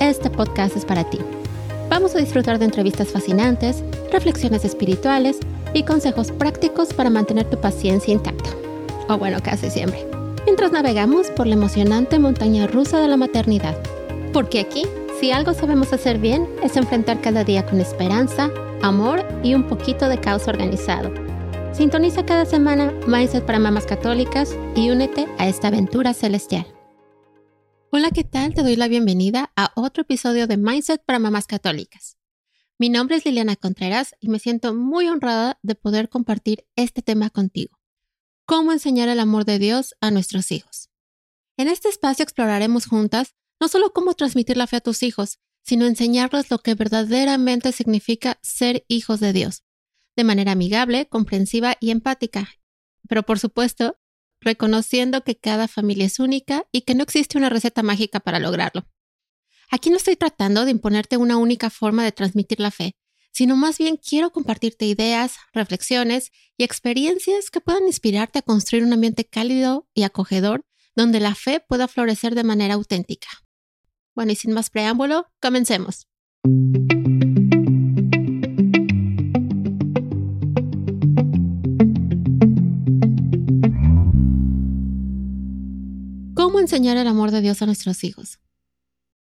este podcast es para ti. Vamos a disfrutar de entrevistas fascinantes, reflexiones espirituales y consejos prácticos para mantener tu paciencia intacta. O bueno, casi siempre. Mientras navegamos por la emocionante montaña rusa de la maternidad. Porque aquí, si algo sabemos hacer bien, es enfrentar cada día con esperanza, amor y un poquito de caos organizado. Sintoniza cada semana Mindset para Mamás Católicas y únete a esta aventura celestial. Hola, ¿qué tal? Te doy la bienvenida a otro episodio de Mindset para Mamás Católicas. Mi nombre es Liliana Contreras y me siento muy honrada de poder compartir este tema contigo. ¿Cómo enseñar el amor de Dios a nuestros hijos? En este espacio exploraremos juntas no solo cómo transmitir la fe a tus hijos, sino enseñarles lo que verdaderamente significa ser hijos de Dios, de manera amigable, comprensiva y empática. Pero por supuesto, reconociendo que cada familia es única y que no existe una receta mágica para lograrlo. Aquí no estoy tratando de imponerte una única forma de transmitir la fe, sino más bien quiero compartirte ideas, reflexiones y experiencias que puedan inspirarte a construir un ambiente cálido y acogedor donde la fe pueda florecer de manera auténtica. Bueno, y sin más preámbulo, comencemos. Enseñar el amor de Dios a nuestros hijos?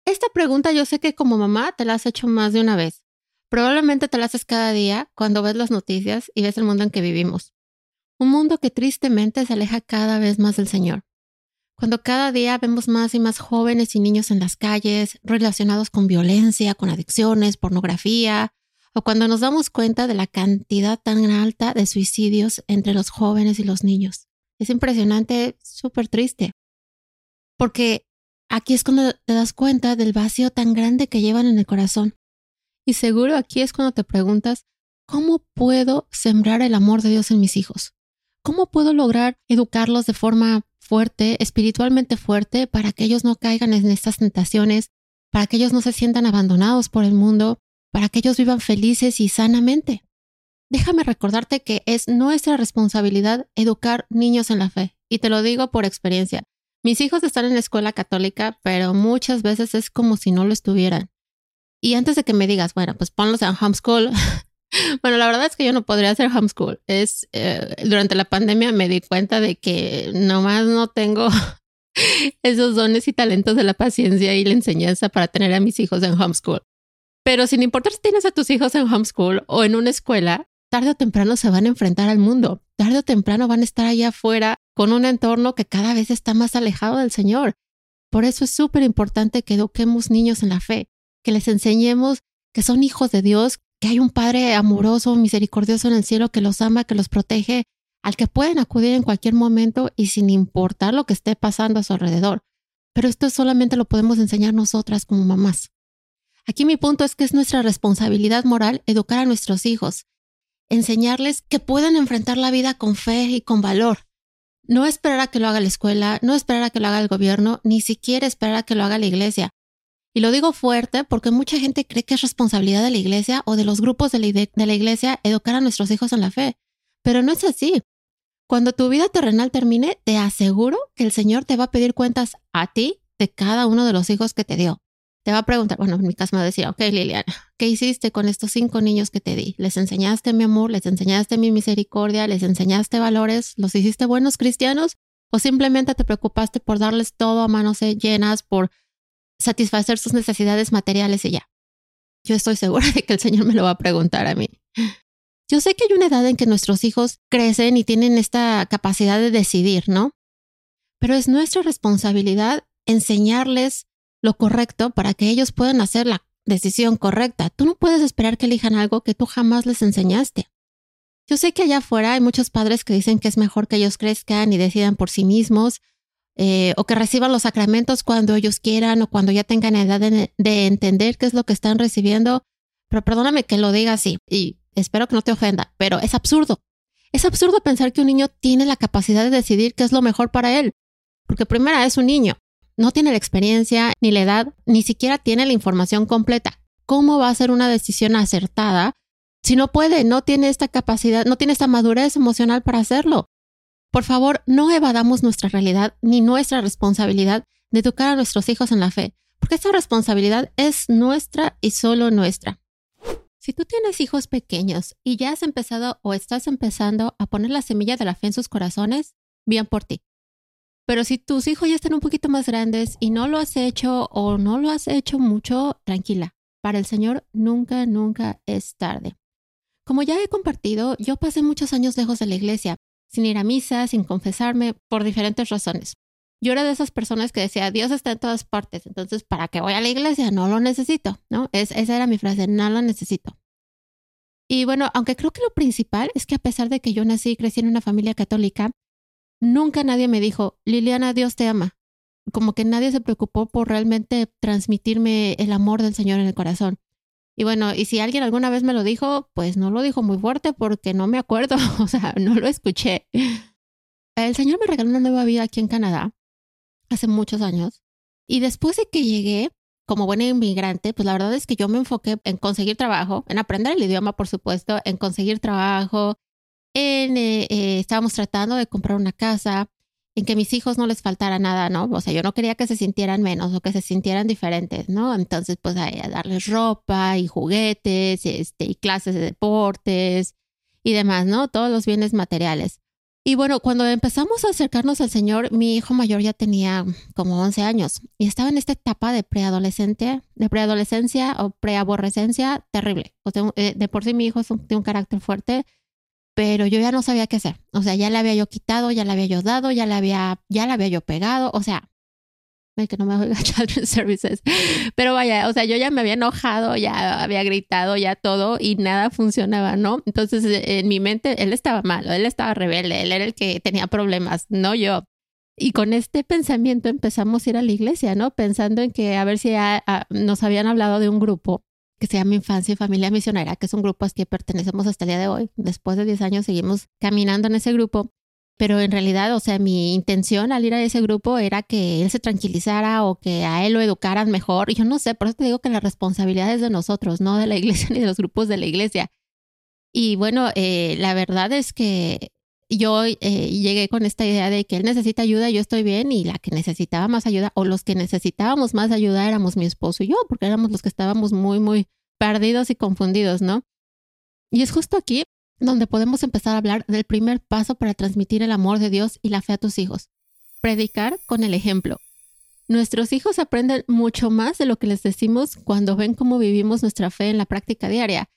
Esta pregunta yo sé que como mamá te la has hecho más de una vez. Probablemente te la haces cada día cuando ves las noticias y ves el mundo en que vivimos. Un mundo que tristemente se aleja cada vez más del Señor. Cuando cada día vemos más y más jóvenes y niños en las calles relacionados con violencia, con adicciones, pornografía, o cuando nos damos cuenta de la cantidad tan alta de suicidios entre los jóvenes y los niños. Es impresionante, súper triste porque aquí es cuando te das cuenta del vacío tan grande que llevan en el corazón. Y seguro aquí es cuando te preguntas, ¿cómo puedo sembrar el amor de Dios en mis hijos? ¿Cómo puedo lograr educarlos de forma fuerte, espiritualmente fuerte, para que ellos no caigan en estas tentaciones, para que ellos no se sientan abandonados por el mundo, para que ellos vivan felices y sanamente? Déjame recordarte que es nuestra responsabilidad educar niños en la fe, y te lo digo por experiencia. Mis hijos están en la escuela católica, pero muchas veces es como si no lo estuvieran. Y antes de que me digas, bueno, pues ponlos en homeschool. bueno, la verdad es que yo no podría hacer homeschool. Es eh, durante la pandemia me di cuenta de que nomás no tengo esos dones y talentos de la paciencia y la enseñanza para tener a mis hijos en homeschool. Pero sin importar si tienes a tus hijos en homeschool o en una escuela, tarde o temprano se van a enfrentar al mundo. Tarde o temprano van a estar allá afuera con un entorno que cada vez está más alejado del Señor. Por eso es súper importante que eduquemos niños en la fe, que les enseñemos que son hijos de Dios, que hay un Padre amoroso, misericordioso en el cielo que los ama, que los protege, al que pueden acudir en cualquier momento y sin importar lo que esté pasando a su alrededor. Pero esto solamente lo podemos enseñar nosotras como mamás. Aquí mi punto es que es nuestra responsabilidad moral educar a nuestros hijos, enseñarles que puedan enfrentar la vida con fe y con valor, no esperar a que lo haga la escuela, no esperar a que lo haga el gobierno, ni siquiera esperar a que lo haga la iglesia. Y lo digo fuerte porque mucha gente cree que es responsabilidad de la iglesia o de los grupos de la, iglesia educar a nuestros hijos en la fe. Pero no es así. Cuando tu vida terrenal termine, te aseguro que el Señor te va a pedir cuentas a ti de cada uno de los hijos que te dio te va a preguntar, bueno, en mi caso me va a decir, ok, Liliana, ¿qué hiciste con estos cinco niños que te di? ¿Les enseñaste mi amor? ¿Les enseñaste mi misericordia? ¿Les enseñaste valores? ¿Los hiciste buenos cristianos? ¿O simplemente te preocupaste por darles todo a manos llenas, por satisfacer sus necesidades materiales y ya? Yo estoy segura de que el Señor me lo va a preguntar a mí. Yo sé que hay una edad en que nuestros hijos crecen y tienen esta capacidad de decidir, ¿no? Pero es nuestra responsabilidad enseñarles lo correcto para que ellos puedan hacer la decisión correcta. Tú no puedes esperar que elijan algo que tú jamás les enseñaste. Yo sé que allá afuera hay muchos padres que dicen que es mejor que ellos crezcan y decidan por sí mismos, eh, o que reciban los sacramentos cuando ellos quieran o cuando ya tengan edad de, de entender qué es lo que están recibiendo. Pero perdóname que lo diga así y espero que no te ofenda, pero es absurdo. Es absurdo pensar que un niño tiene la capacidad de decidir qué es lo mejor para él, porque primero es un niño, no tiene la experiencia ni la edad, ni siquiera tiene la información completa. ¿Cómo va a ser una decisión acertada si no puede, no tiene esta capacidad, no tiene esta madurez emocional para hacerlo? Por favor, no evadamos nuestra realidad ni nuestra responsabilidad de educar a nuestros hijos en la fe, porque esta responsabilidad es nuestra y solo nuestra. Si tú tienes hijos pequeños y ya has empezado o estás empezando a poner la semilla de la fe en sus corazones, bien por ti. Pero si tus hijos ya están un poquito más grandes y no lo has hecho o no lo has hecho mucho, tranquila. Para el Señor nunca, nunca es tarde. Como ya he compartido, yo pasé muchos años lejos de la iglesia, sin ir a misa, sin confesarme, por diferentes razones. Yo era de esas personas que decía, Dios está en todas partes, entonces, ¿para qué voy a la iglesia? No lo necesito, ¿no? esa era mi frase, no lo necesito. Y bueno, aunque creo que lo principal es que a pesar de que yo nací y crecí en una familia católica, nunca nadie me dijo, Liliana, Dios te ama. Como que nadie se preocupó por realmente transmitirme el amor del Señor en el corazón. Y bueno, y si alguien alguna vez me lo dijo, pues no lo dijo muy fuerte porque no me acuerdo, o sea, no lo escuché. El Señor me regaló una nueva vida aquí en Canadá hace muchos años. Y después de que llegué como buena inmigrante, pues la verdad es que yo me enfoqué en conseguir trabajo, en aprender el idioma, por supuesto, en conseguir trabajo, en, eh, eh, estábamos tratando de comprar una casa, en que mis hijos no les faltara nada, ¿no? O sea, yo no quería que se sintieran menos o que se sintieran diferentes, ¿no? Entonces, pues a, darles ropa y juguetes este, y clases de deportes y demás, ¿no? Todos los bienes materiales. Y bueno, cuando empezamos a acercarnos al Señor, mi hijo mayor ya tenía como 11 años y estaba en esta etapa de preadolescente, de preadolescencia o preaborrecencia terrible. O sea, eh, de por sí mi hijo es tiene un carácter fuerte, pero yo ya no sabía qué hacer. O sea, ya le había yo quitado, ya le había yo dado, ya le había, ya le había yo pegado. O sea, que no me oiga Children's Services. Pero vaya, o sea, yo ya me había enojado, ya había gritado, ya todo y nada funcionaba, ¿no? Entonces, eh, en mi mente, él estaba malo, él estaba rebelde, él era el que tenía problemas, no yo. Y con este pensamiento empezamos a ir a la iglesia, ¿no? Pensando en que a ver si nos habían hablado de un grupo que se llama Infancia y Familia Misionera, que es un grupo al que pertenecemos hasta el día de hoy. Después de 10 años seguimos caminando en ese grupo pero en realidad, o sea, mi intención al ir a ese grupo era que él se tranquilizara o que a él lo educaran mejor. Y yo no sé, por eso te digo que la responsabilidad es de nosotros, no de la iglesia ni de los grupos de la iglesia. Y bueno, eh, la verdad es que yo eh, llegué con esta idea de que él necesita ayuda, yo estoy bien, y la que necesitaba más ayuda, o los que necesitábamos más ayuda éramos mi esposo y yo, porque éramos los que estábamos muy, muy perdidos y confundidos, ¿no? Y es justo aquí donde podemos empezar a hablar del primer paso para transmitir el amor de Dios y la fe a tus hijos. Predicar con el ejemplo. Nuestros hijos aprenden mucho más de lo que les decimos cuando ven cómo vivimos nuestra fe en la práctica diaria.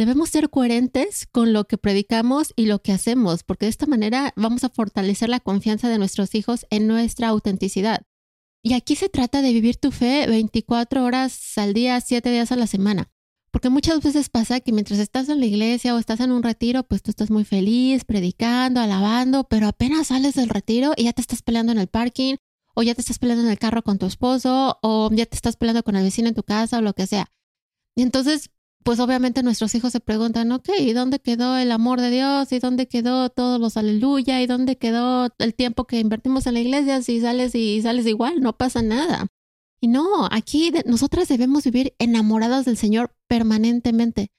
Debemos ser coherentes con lo que predicamos y lo que hacemos, porque de esta manera vamos a fortalecer la confianza de nuestros hijos en nuestra autenticidad. Y aquí se trata de vivir tu fe 24 horas al día, 7 días a la semana. Porque muchas veces pasa que mientras estás en la iglesia o estás en un retiro, pues tú estás muy feliz, predicando, alabando, pero apenas sales del retiro y ya te estás peleando en el parking, o ya te estás peleando en el carro con tu esposo, o ya te estás peleando con el vecino en tu casa o lo que sea. Y entonces, pues obviamente nuestros hijos se preguntan, ok, ¿y dónde quedó el amor de Dios? ¿Y dónde quedó todos los aleluya? ¿Y dónde quedó el tiempo que invertimos en la iglesia? Si sales y sales igual, no pasa nada. Y no, aquí nosotras debemos vivir enamoradas del Señor permanentemente.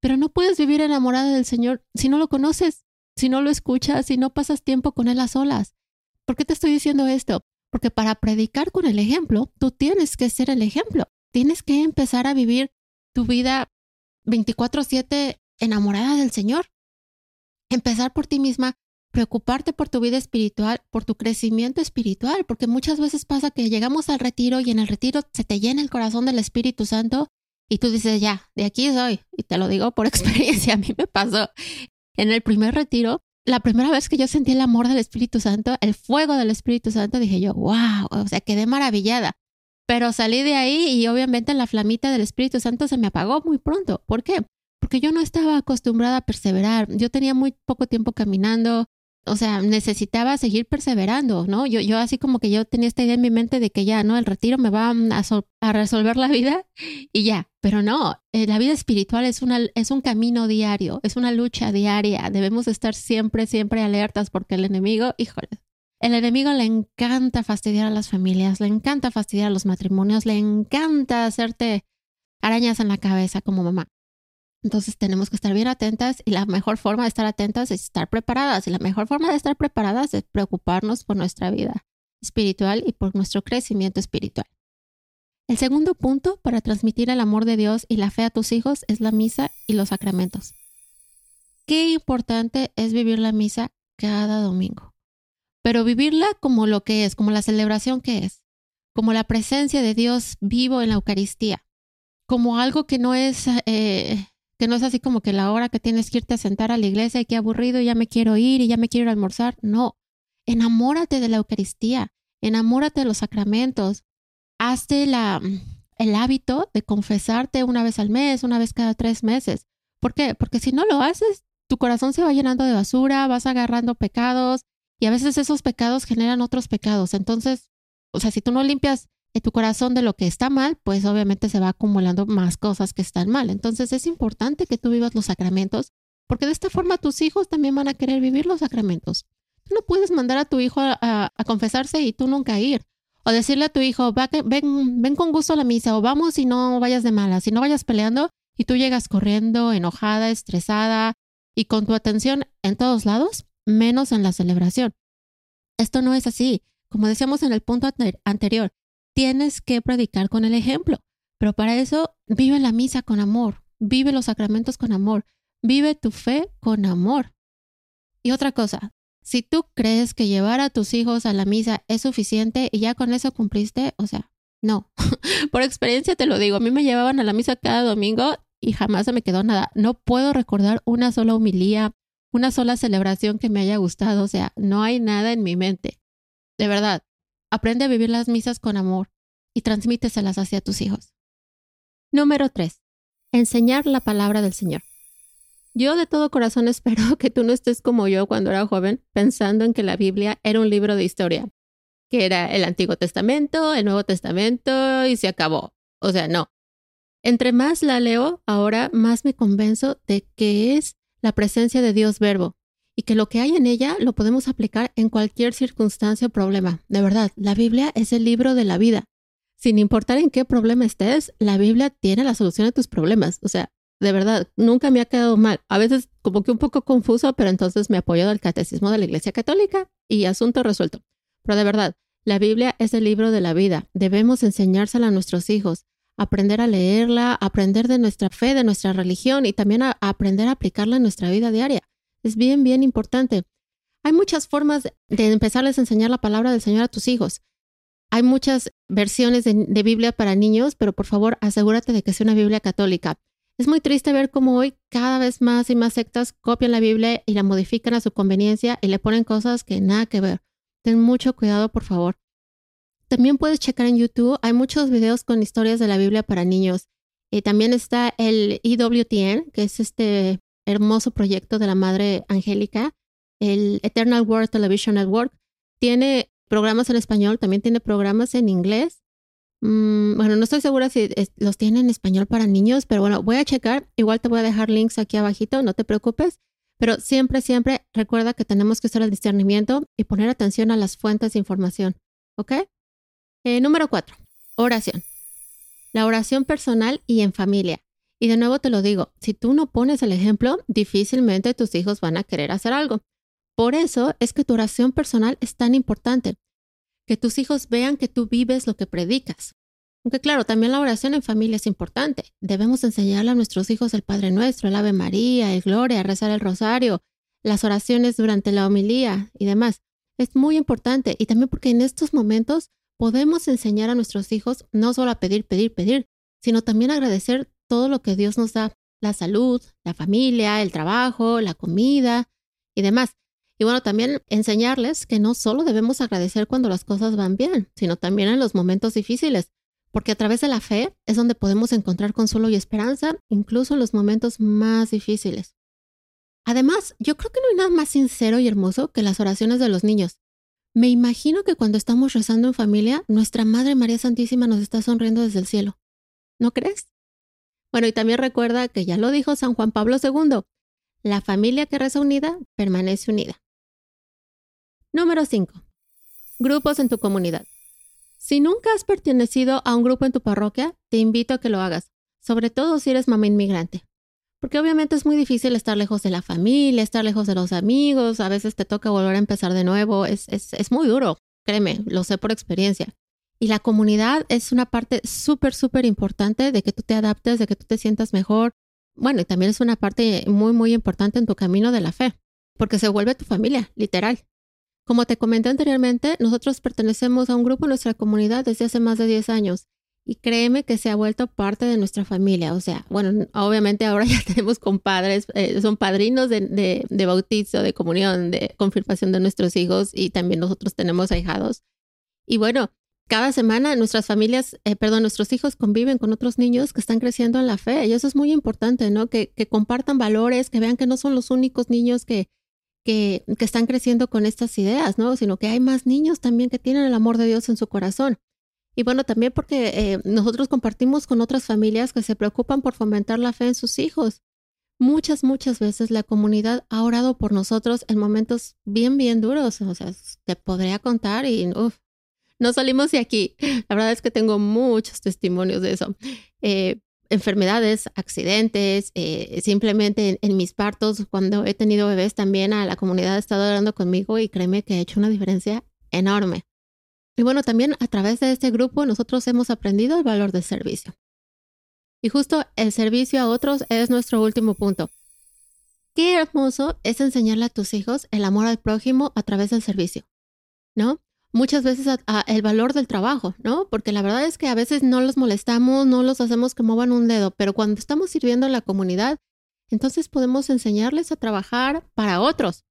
Pero no puedes vivir enamorada del Señor si no lo conoces, si no lo escuchas, si no pasas tiempo con Él a solas. ¿Por qué te estoy diciendo esto? Porque para predicar con el ejemplo, tú tienes que ser el ejemplo. Tienes que empezar a vivir tu vida 24/7 enamorada del Señor. Empezar por ti misma, preocuparte por tu vida espiritual, por tu crecimiento espiritual, porque muchas veces pasa que llegamos al retiro y en el retiro se te llena el corazón del Espíritu Santo y tú dices, ya, de aquí soy. Y te lo digo por experiencia, a mí me pasó en el primer retiro. La primera vez que yo sentí el amor del Espíritu Santo, el fuego del Espíritu Santo, dije yo, wow, o sea, quedé maravillada. Pero salí de ahí y obviamente la flamita del Espíritu Santo se me apagó muy pronto. ¿Por qué? Porque yo no estaba acostumbrada a perseverar. Yo tenía muy poco tiempo caminando, o sea, necesitaba seguir perseverando, ¿no? Yo, yo así como que yo tenía esta idea en mi mente de que ya, ¿no? El retiro me va a, resolver la vida y ya, pero no, eh, la vida espiritual es, es un camino diario, es una lucha diaria, debemos estar siempre, siempre alertas porque el enemigo, híjole, el enemigo le encanta fastidiar a las familias, le encanta fastidiar a los matrimonios, le encanta hacerte arañas en la cabeza como mamá. Entonces tenemos que estar bien atentas y la mejor forma de estar atentas es estar preparadas. Y la mejor forma de estar preparadas es preocuparnos por nuestra vida espiritual y por nuestro crecimiento espiritual. El segundo punto para transmitir el amor de Dios y la fe a tus hijos es la misa y los sacramentos. Qué importante es vivir la misa cada domingo, pero vivirla como lo que es, como la celebración que es, como la presencia de Dios vivo en la Eucaristía, como algo que no es eh, que no es así como que la hora que tienes que irte a sentar a la iglesia y qué aburrido, ya me quiero ir y ya me quiero almorzar. No, enamórate de la Eucaristía, enamórate de los sacramentos, hazte la, el hábito de confesarte una vez al mes, una vez cada tres meses. ¿Por qué? Porque si no lo haces, tu corazón se va llenando de basura, vas agarrando pecados y a veces esos pecados generan otros pecados. Entonces, o sea, si tú no limpias tu corazón de lo que está mal, pues obviamente se va acumulando más cosas que están mal. Entonces es importante que tú vivas los sacramentos, porque de esta forma tus hijos también van a querer vivir los sacramentos. Tú no puedes mandar a tu hijo a, confesarse y tú nunca ir. O decirle a tu hijo, ven, ven con gusto a la misa, o vamos y no vayas de mala, si no vayas peleando y tú llegas corriendo, enojada, estresada y con tu atención en todos lados, menos en la celebración. Esto no es así. Como decíamos en el punto anterior, tienes que predicar con el ejemplo. Pero para eso vive la misa con amor, vive los sacramentos con amor, vive tu fe con amor. Y otra cosa, si tú crees que llevar a tus hijos a la misa es suficiente y ya con eso cumpliste, o sea, no. Por experiencia te lo digo, a mí me llevaban a la misa cada domingo y jamás se me quedó nada. No puedo recordar una sola humilía, una sola celebración que me haya gustado, o sea, no hay nada en mi mente. De verdad, Aprende a vivir las misas con amor y transmíteselas hacia tus hijos. Número 3. Enseñar la palabra del Señor. Yo de todo corazón espero que tú no estés como yo cuando era joven, pensando en que la Biblia era un libro de historia, que era el Antiguo Testamento, el Nuevo Testamento y se acabó. O sea, no. Entre más la leo, ahora más me convenzo de que es la presencia de Dios Verbo, y que lo que hay en ella lo podemos aplicar en cualquier circunstancia o problema. De verdad, la Biblia es el libro de la vida. Sin importar en qué problema estés, la Biblia tiene la solución a tus problemas. O sea, de verdad, nunca me ha quedado mal. A veces como que un poco confuso, pero entonces me apoyo del catecismo de la Iglesia Católica y asunto resuelto. Pero de verdad, la Biblia es el libro de la vida. Debemos enseñársela a nuestros hijos, aprender a leerla, aprender de nuestra fe, de nuestra religión y también a aprender a aplicarla en nuestra vida diaria. Es bien, bien importante. Hay muchas formas de empezarles a enseñar la palabra del Señor a tus hijos. Hay muchas versiones de, Biblia para niños, pero por favor asegúrate de que sea una Biblia católica. Es muy triste ver cómo hoy cada vez más y más sectas copian la Biblia y la modifican a su conveniencia y le ponen cosas que nada que ver. Ten mucho cuidado, por favor. También puedes checar en YouTube, hay muchos videos con historias de la Biblia para niños. Y también está el EWTN, que es este hermoso proyecto de la Madre Angélica, el Eternal World Television Network. Tiene programas en español, también tiene programas en inglés. Mm, bueno, no estoy segura si los tiene en español para niños, pero bueno, voy a checar. Igual te voy a dejar links aquí abajito, no te preocupes. Pero siempre, siempre recuerda que tenemos que hacer el discernimiento y poner atención a las fuentes de información. ¿Ok? Eh, número cuatro, oración. La oración personal y en familia. Y de nuevo te lo digo, si tú no pones el ejemplo, difícilmente tus hijos van a querer hacer algo. Por eso es que tu oración personal es tan importante, que tus hijos vean que tú vives lo que predicas. Aunque claro, también la oración en familia es importante. Debemos enseñarle a nuestros hijos el Padre Nuestro, el Ave María, el Gloria, rezar el rosario, las oraciones durante la homilía y demás. Es muy importante y también porque en estos momentos podemos enseñar a nuestros hijos no solo a pedir, pedir, pedir, sino también agradecer todo lo que Dios nos da, la salud, la familia, el trabajo, la comida y demás. Y bueno, también enseñarles que no solo debemos agradecer cuando las cosas van bien, sino también en los momentos difíciles, porque a través de la fe es donde podemos encontrar consuelo y esperanza, incluso en los momentos más difíciles. Además, yo creo que no hay nada más sincero y hermoso que las oraciones de los niños. Me imagino que cuando estamos rezando en familia, nuestra Madre María Santísima nos está sonriendo desde el cielo. ¿No crees? Bueno, y también recuerda que ya lo dijo San Juan Pablo II, la familia que reza unida permanece unida. Número 5. Grupos en tu comunidad. Si nunca has pertenecido a un grupo en tu parroquia, te invito a que lo hagas, sobre todo si eres mamá inmigrante. Porque obviamente es muy difícil estar lejos de la familia, estar lejos de los amigos, a veces te toca volver a empezar de nuevo, es, es, es muy duro, créeme, lo sé por experiencia. Y la comunidad es una parte súper, súper importante de que tú te adaptes, de que tú te sientas mejor. Bueno, y también es una parte muy, muy importante en tu camino de la fe, porque se vuelve tu familia, literal. Como te comenté anteriormente, nosotros pertenecemos a un grupo en nuestra comunidad desde hace más de 10 años y créeme que se ha vuelto parte de nuestra familia. O sea, bueno, obviamente ahora ya tenemos compadres, eh, son padrinos de, de, bautizo, de comunión, de confirmación de nuestros hijos y también nosotros tenemos ahijados. Y bueno, cada semana nuestras familias, eh, perdón, nuestros hijos conviven con otros niños que están creciendo en la fe y eso es muy importante, ¿no? Que, que compartan valores, que vean que no son los únicos niños que, que, que están creciendo con estas ideas, ¿no? Sino que hay más niños también que tienen el amor de Dios en su corazón. Y bueno, también porque eh, nosotros compartimos con otras familias que se preocupan por fomentar la fe en sus hijos. Muchas, muchas veces la comunidad ha orado por nosotros en momentos bien, bien duros. O sea, te podría contar y uf, no salimos de aquí. La verdad es que tengo muchos testimonios de eso. Eh, enfermedades, accidentes, eh, simplemente en, mis partos, cuando he tenido bebés también, a la comunidad ha estado orando conmigo y créeme que ha hecho una diferencia enorme. Y bueno, también a través de este grupo nosotros hemos aprendido el valor del servicio. Y justo el servicio a otros es nuestro último punto. Qué hermoso es enseñarle a tus hijos el amor al prójimo a través del servicio, ¿no? Muchas veces el valor del trabajo, ¿no? Porque la verdad es que a veces no los molestamos, no los hacemos que muevan un dedo, pero cuando estamos sirviendo a la comunidad, entonces podemos enseñarles a trabajar para otros.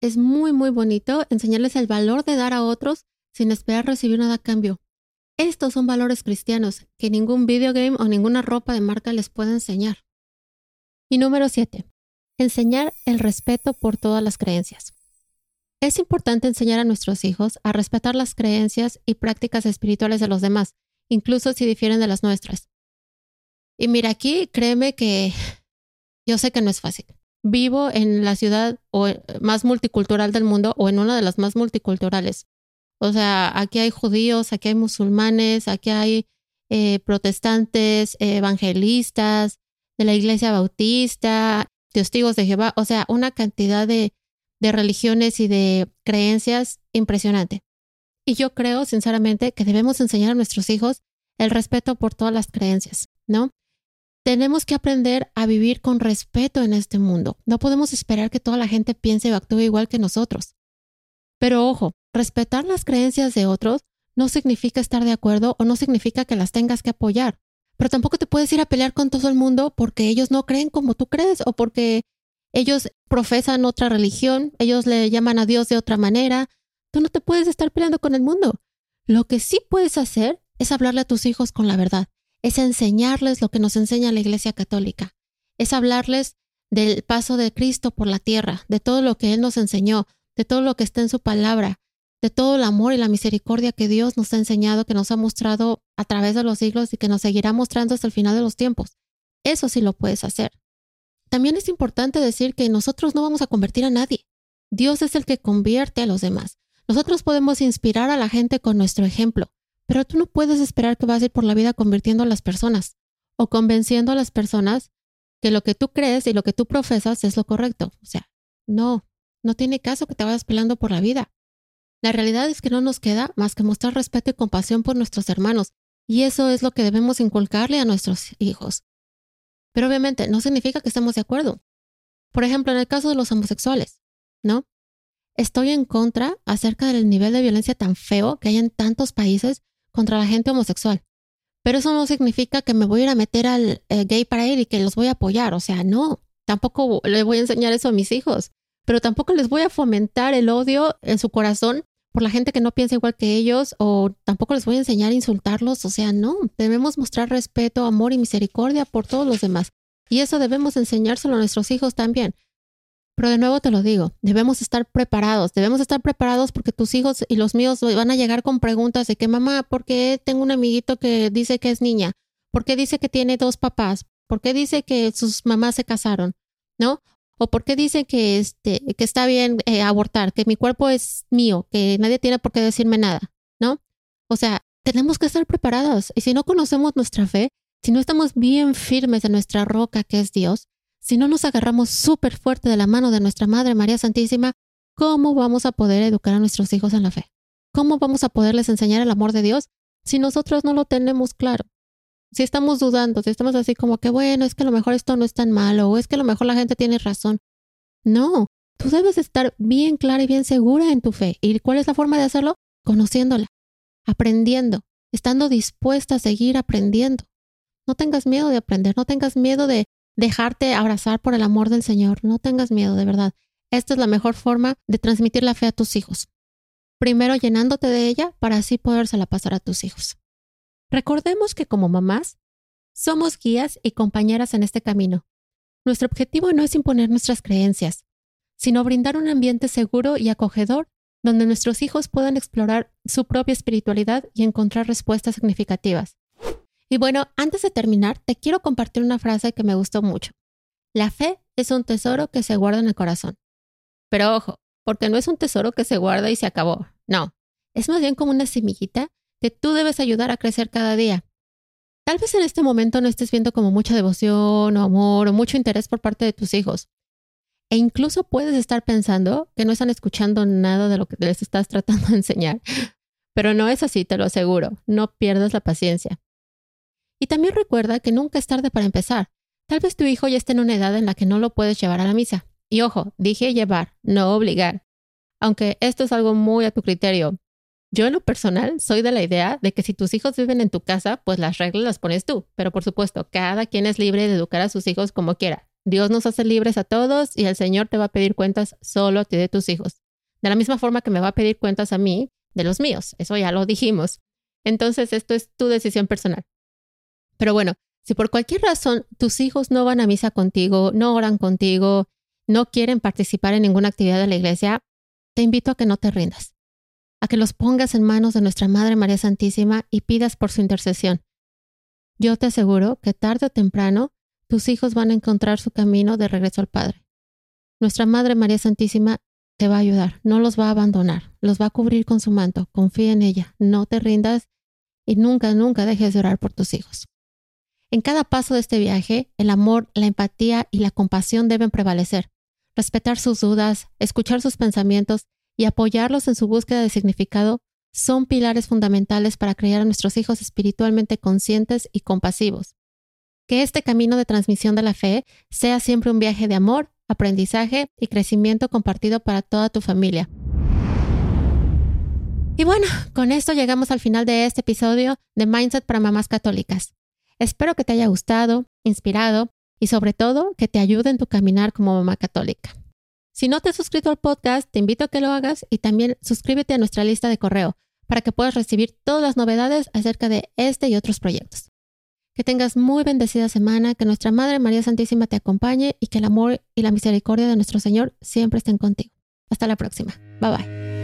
Es muy, muy bonito enseñarles el valor de dar a otros sin esperar recibir nada a cambio. Estos son valores cristianos que ningún videogame o ninguna ropa de marca les puede enseñar. Y número 7. Enseñar el respeto por todas las creencias. Es importante enseñar a nuestros hijos a respetar las creencias y prácticas espirituales de los demás, incluso si difieren de las nuestras. Y mira, aquí créeme que yo sé que no es fácil. Vivo en la ciudad más multicultural del mundo o en una de las más multiculturales. O sea, aquí hay judíos, aquí hay musulmanes, aquí hay eh, protestantes, evangelistas, de la iglesia bautista, testigos de Jehová, o sea, una cantidad de, de religiones y de creencias impresionante. Y yo creo, sinceramente, que debemos enseñar a nuestros hijos el respeto por todas las creencias, ¿no? Tenemos que aprender a vivir con respeto en este mundo. No podemos esperar que toda la gente piense o actúe igual que nosotros. Pero ojo, respetar las creencias de otros no significa estar de acuerdo o no significa que las tengas que apoyar. Pero tampoco te puedes ir a pelear con todo el mundo porque ellos no creen como tú crees o porque ellos profesan otra religión, ellos le llaman a Dios de otra manera. Tú no te puedes estar peleando con el mundo. Lo que sí puedes hacer es hablarle a tus hijos con la verdad, es enseñarles lo que nos enseña la Iglesia Católica, es hablarles del paso de Cristo por la tierra, de todo lo que Él nos enseñó, de todo lo que está en su palabra, de todo el amor y la misericordia que Dios nos ha enseñado, que nos ha mostrado a través de los siglos y que nos seguirá mostrando hasta el final de los tiempos. Eso sí lo puedes hacer. También es importante decir que nosotros no vamos a convertir a nadie. Dios es el que convierte a los demás. Nosotros podemos inspirar a la gente con nuestro ejemplo, pero tú no puedes esperar que vas a ir por la vida convirtiendo a las personas o convenciendo a las personas que lo que tú crees y lo que tú profesas es lo correcto. O sea, no, no tiene caso que te vayas peleando por la vida. La realidad es que no nos queda más que mostrar respeto y compasión por nuestros hermanos, y eso es lo que debemos inculcarle a nuestros hijos. Pero obviamente no significa que estemos de acuerdo. Por ejemplo, en el caso de los homosexuales, ¿no? Estoy en contra acerca del nivel de violencia tan feo que hay en tantos países contra la gente homosexual. Pero eso no significa que me voy a ir a meter al eh, gay para él y que los voy a apoyar. O sea, no, tampoco le voy a enseñar eso a mis hijos pero tampoco les voy a fomentar el odio en su corazón por la gente que no piensa igual que ellos o tampoco les voy a enseñar a insultarlos. O sea, no, debemos mostrar respeto, amor y misericordia por todos los demás. Y eso debemos enseñárselo a nuestros hijos también. Pero de nuevo te lo digo, debemos estar preparados, debemos estar preparados porque tus hijos y los míos van a llegar con preguntas de que mamá, ¿por qué tengo un amiguito que dice que es niña? ¿Por qué dice que tiene dos papás? ¿Por qué dice que sus mamás se casaron? ¿No? ¿O por qué dice que, este, que está bien eh, abortar, que mi cuerpo es mío, que nadie tiene por qué decirme nada? ¿No? O sea, tenemos que estar preparados. Y si no conocemos nuestra fe, si no estamos bien firmes en nuestra roca que es Dios, si no nos agarramos súper fuerte de la mano de nuestra Madre María Santísima, ¿cómo vamos a poder educar a nuestros hijos en la fe? ¿Cómo vamos a poderles enseñar el amor de Dios si nosotros no lo tenemos claro? Si estamos dudando, si estamos así como que, bueno, es que a lo mejor esto no es tan malo, o es que a lo mejor la gente tiene razón. No, tú debes estar bien clara y bien segura en tu fe. ¿Y cuál es la forma de hacerlo? Conociéndola, aprendiendo, estando dispuesta a seguir aprendiendo. No tengas miedo de aprender, no tengas miedo de dejarte abrazar por el amor del Señor. No tengas miedo, de verdad. Esta es la mejor forma de transmitir la fe a tus hijos. Primero llenándote de ella para así podérsela pasar a tus hijos. Recordemos que como mamás, somos guías y compañeras en este camino. Nuestro objetivo no es imponer nuestras creencias, sino brindar un ambiente seguro y acogedor donde nuestros hijos puedan explorar su propia espiritualidad y encontrar respuestas significativas. Y bueno, antes de terminar, te quiero compartir una frase que me gustó mucho. La fe es un tesoro que se guarda en el corazón. Pero ojo, porque no es un tesoro que se guarda y se acabó. No, es más bien como una semillita que tú debes ayudar a crecer cada día. Tal vez en este momento no estés viendo como mucha devoción o amor o mucho interés por parte de tus hijos. E incluso puedes estar pensando que no están escuchando nada de lo que les estás tratando de enseñar. Pero no es así, te lo aseguro. No pierdas la paciencia. Y también recuerda que nunca es tarde para empezar. Tal vez tu hijo ya esté en una edad en la que no lo puedes llevar a la misa. Y ojo, dije llevar, no obligar. Aunque esto es algo muy a tu criterio. Yo en lo personal soy de la idea de que si tus hijos viven en tu casa, pues las reglas las pones tú. Pero por supuesto, cada quien es libre de educar a sus hijos como quiera. Dios nos hace libres a todos y el Señor te va a pedir cuentas solo a ti de tus hijos. De la misma forma que me va a pedir cuentas a mí de los míos. Eso ya lo dijimos. Entonces, esto es tu decisión personal. Pero bueno, si por cualquier razón tus hijos no van a misa contigo, no oran contigo, no quieren participar en ninguna actividad de la iglesia, te invito a que no te rindas, a que los pongas en manos de nuestra Madre María Santísima y pidas por su intercesión. Yo te aseguro que tarde o temprano tus hijos van a encontrar su camino de regreso al Padre. Nuestra Madre María Santísima te va a ayudar, no los va a abandonar, los va a cubrir con su manto, confía en ella, no te rindas y nunca, nunca dejes de orar por tus hijos. En cada paso de este viaje, el amor, la empatía y la compasión deben prevalecer. Respetar sus dudas, escuchar sus pensamientos y apoyarlos en su búsqueda de significado son pilares fundamentales para crear a nuestros hijos espiritualmente conscientes y compasivos. Que este camino de transmisión de la fe sea siempre un viaje de amor, aprendizaje y crecimiento compartido para toda tu familia. Y bueno, con esto llegamos al final de este episodio de Mindset para Mamás Católicas. Espero que te haya gustado, inspirado y sobre todo que te ayude en tu caminar como mamá católica. Si no te has suscrito al podcast, te invito a que lo hagas y también suscríbete a nuestra lista de correo para que puedas recibir todas las novedades acerca de este y otros proyectos. Que tengas muy bendecida semana, que nuestra Madre María Santísima te acompañe y que el amor y la misericordia de nuestro Señor siempre estén contigo. Hasta la próxima. Bye bye.